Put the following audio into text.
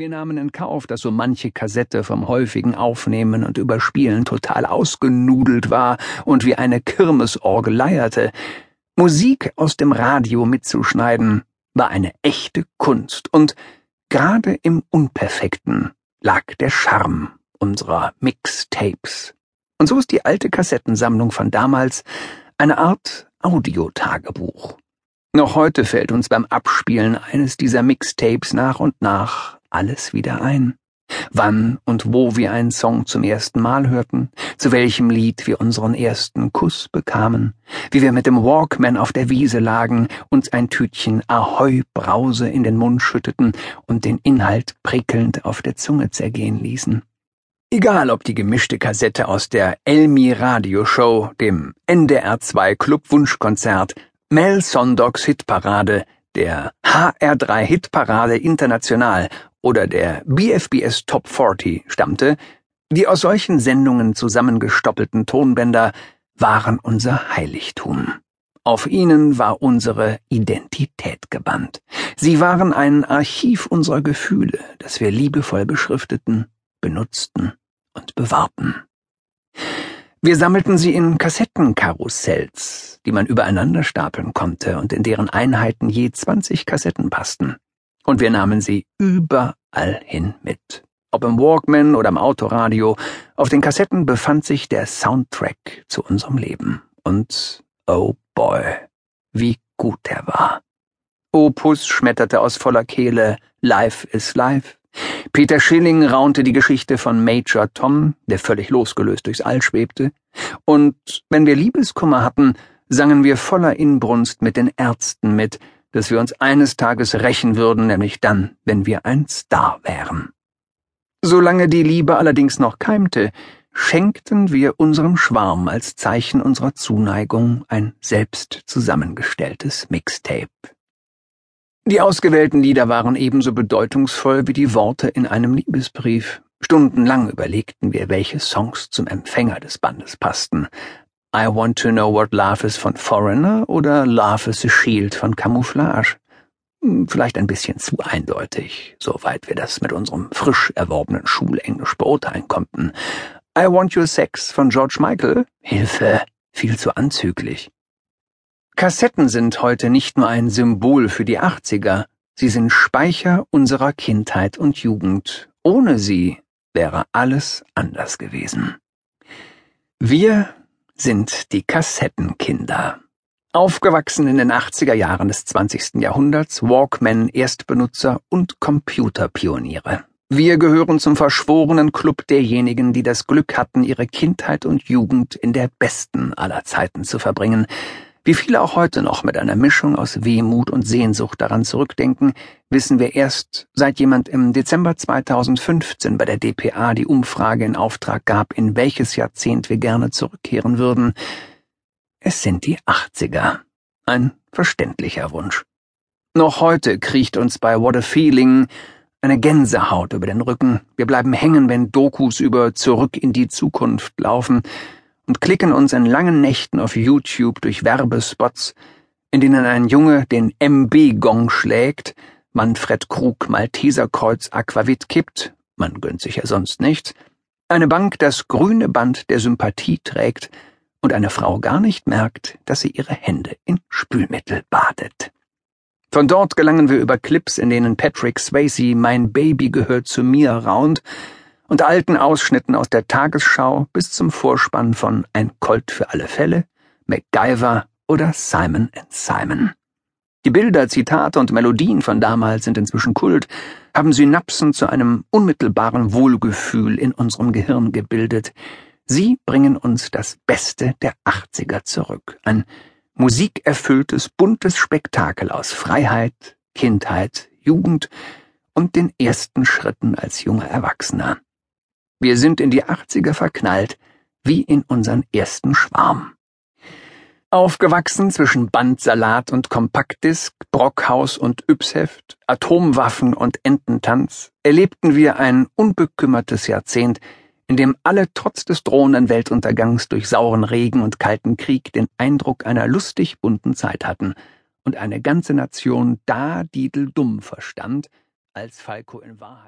Wir nahmen in Kauf, dass so manche Kassette vom häufigen Aufnehmen und Überspielen total ausgenudelt war und wie eine Kirmesorgel leierte. Musik aus dem Radio mitzuschneiden war eine echte Kunst und gerade im Unperfekten lag der Charme unserer Mixtapes. Und so ist die alte Kassettensammlung von damals eine Art Audiotagebuch. Noch heute fällt uns beim Abspielen eines dieser Mixtapes nach und nach alles wieder ein. Wann und wo wir einen Song zum ersten Mal hörten, zu welchem Lied wir unseren ersten Kuss bekamen, wie wir mit dem Walkman auf der Wiese lagen, uns ein Tütchen Ahoi Brause in den Mund schütteten und den Inhalt prickelnd auf der Zunge zergehen ließen. Egal ob die gemischte Kassette aus der Elmi Radioshow, dem NDR 2 Club Wunschkonzert, Mel Sondogs Hitparade, der HR3 Hitparade International oder der BFBS Top 40 stammte, die aus solchen Sendungen zusammengestoppelten Tonbänder waren unser Heiligtum. Auf ihnen war unsere Identität gebannt. Sie waren ein Archiv unserer Gefühle, das wir liebevoll beschrifteten, benutzten und bewahrten. Wir sammelten sie in Kassettenkarussells, die man übereinander stapeln konnte und in deren Einheiten je zwanzig Kassetten passten und wir nahmen sie überall hin mit. Ob im Walkman oder im Autoradio, auf den Kassetten befand sich der Soundtrack zu unserem Leben. Und oh boy, wie gut er war. Opus schmetterte aus voller Kehle Life is Life. Peter Schilling raunte die Geschichte von Major Tom, der völlig losgelöst durchs All schwebte. Und wenn wir Liebeskummer hatten, sangen wir voller Inbrunst mit den Ärzten mit, dass wir uns eines Tages rächen würden, nämlich dann, wenn wir ein Star wären. Solange die Liebe allerdings noch keimte, schenkten wir unserem Schwarm als Zeichen unserer Zuneigung ein selbst zusammengestelltes Mixtape. Die ausgewählten Lieder waren ebenso bedeutungsvoll wie die Worte in einem Liebesbrief. Stundenlang überlegten wir, welche Songs zum Empfänger des Bandes passten, I Want to Know What Love Is von Foreigner oder Love is a Shield von Camouflage. Hm, vielleicht ein bisschen zu eindeutig, soweit wir das mit unserem frisch erworbenen Schulenglisch beurteilen konnten. I Want Your Sex von George Michael? Hilfe, viel zu anzüglich. Kassetten sind heute nicht nur ein Symbol für die 80er, sie sind Speicher unserer Kindheit und Jugend. Ohne sie wäre alles anders gewesen. Wir sind die Kassettenkinder. Aufgewachsen in den 80er Jahren des 20. Jahrhunderts, Walkman Erstbenutzer und Computerpioniere. Wir gehören zum verschworenen Club derjenigen, die das Glück hatten, ihre Kindheit und Jugend in der besten aller Zeiten zu verbringen, wie viele auch heute noch mit einer Mischung aus Wehmut und Sehnsucht daran zurückdenken, wissen wir erst, seit jemand im Dezember 2015 bei der DPA die Umfrage in Auftrag gab, in welches Jahrzehnt wir gerne zurückkehren würden. Es sind die 80er. Ein verständlicher Wunsch. Noch heute kriecht uns bei What a Feeling eine Gänsehaut über den Rücken. Wir bleiben hängen, wenn Dokus über Zurück in die Zukunft laufen und klicken uns in langen Nächten auf YouTube durch Werbespots, in denen ein Junge den MB-Gong schlägt, Manfred Krug Malteserkreuz Aquavit kippt, man gönnt sich ja sonst nichts, eine Bank das grüne Band der Sympathie trägt und eine Frau gar nicht merkt, dass sie ihre Hände in Spülmittel badet. Von dort gelangen wir über Clips, in denen Patrick Swayze Mein Baby gehört zu mir raunt, und alten Ausschnitten aus der Tagesschau bis zum Vorspann von Ein Colt für alle Fälle, MacGyver oder Simon Simon. Die Bilder, Zitate und Melodien von damals sind inzwischen Kult, haben Synapsen zu einem unmittelbaren Wohlgefühl in unserem Gehirn gebildet. Sie bringen uns das Beste der 80er zurück. Ein musikerfülltes, buntes Spektakel aus Freiheit, Kindheit, Jugend und den ersten Schritten als junger Erwachsener. Wir sind in die 80er verknallt, wie in unseren ersten Schwarm. Aufgewachsen zwischen Bandsalat und Kompaktdisk, Brockhaus und Ypsheft, Atomwaffen und Ententanz, erlebten wir ein unbekümmertes Jahrzehnt, in dem alle trotz des drohenden Weltuntergangs durch sauren Regen und kalten Krieg den Eindruck einer lustig bunten Zeit hatten und eine ganze Nation da Didel dumm verstand, als Falco in Wahrheit